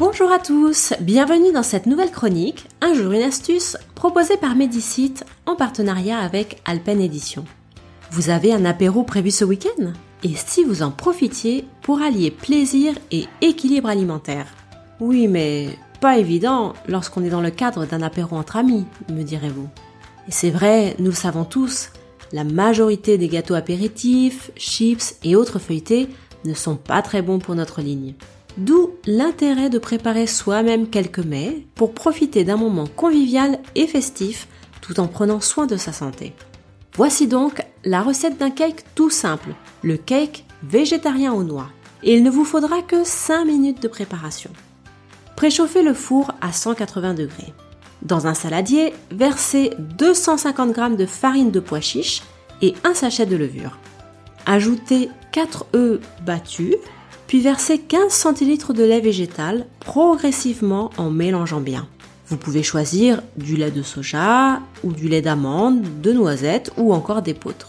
Bonjour à tous, bienvenue dans cette nouvelle chronique, un jour une astuce, proposée par Medicite en partenariat avec Alpen Edition. Vous avez un apéro prévu ce week-end? Et si vous en profitiez pour allier plaisir et équilibre alimentaire? Oui, mais pas évident lorsqu'on est dans le cadre d'un apéro entre amis, me direz-vous. Et c'est vrai, nous le savons tous, la majorité des gâteaux apéritifs, chips et autres feuilletés ne sont pas très bons pour notre ligne. D'où l'intérêt de préparer soi-même quelques mets pour profiter d'un moment convivial et festif tout en prenant soin de sa santé. Voici donc la recette d'un cake tout simple, le cake végétarien aux noix. Il ne vous faudra que 5 minutes de préparation. Préchauffez le four à 180 degrés. Dans un saladier, versez 250 g de farine de pois chiche et un sachet de levure. Ajoutez 4 œufs battus, puis versez 15 cl de lait végétal progressivement en mélangeant bien. Vous pouvez choisir du lait de soja ou du lait d'amande, de noisettes ou encore d'épeautre.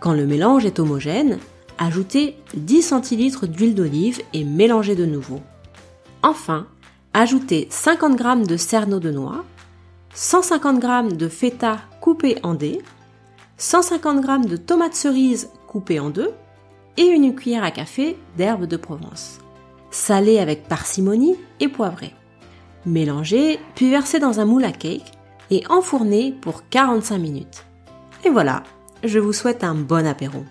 Quand le mélange est homogène, ajoutez 10 cl d'huile d'olive et mélangez de nouveau. Enfin, ajoutez 50 g de cerneau de noix, 150 g de feta coupé en dés, 150 g de tomates cerises coupées en deux et une cuillère à café d'herbes de Provence. Salez avec parcimonie et poivrez. Mélangez, puis versez dans un moule à cake et enfournez pour 45 minutes. Et voilà, je vous souhaite un bon apéro.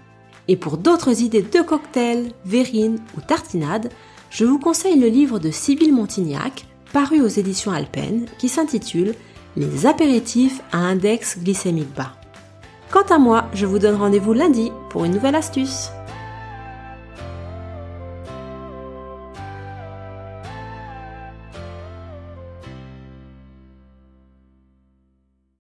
Et pour d'autres idées de cocktails, verrines ou tartinades, je vous conseille le livre de Sybille Montignac, paru aux éditions Alpen, qui s'intitule Les apéritifs à index glycémique bas. Quant à moi, je vous donne rendez-vous lundi pour une nouvelle astuce.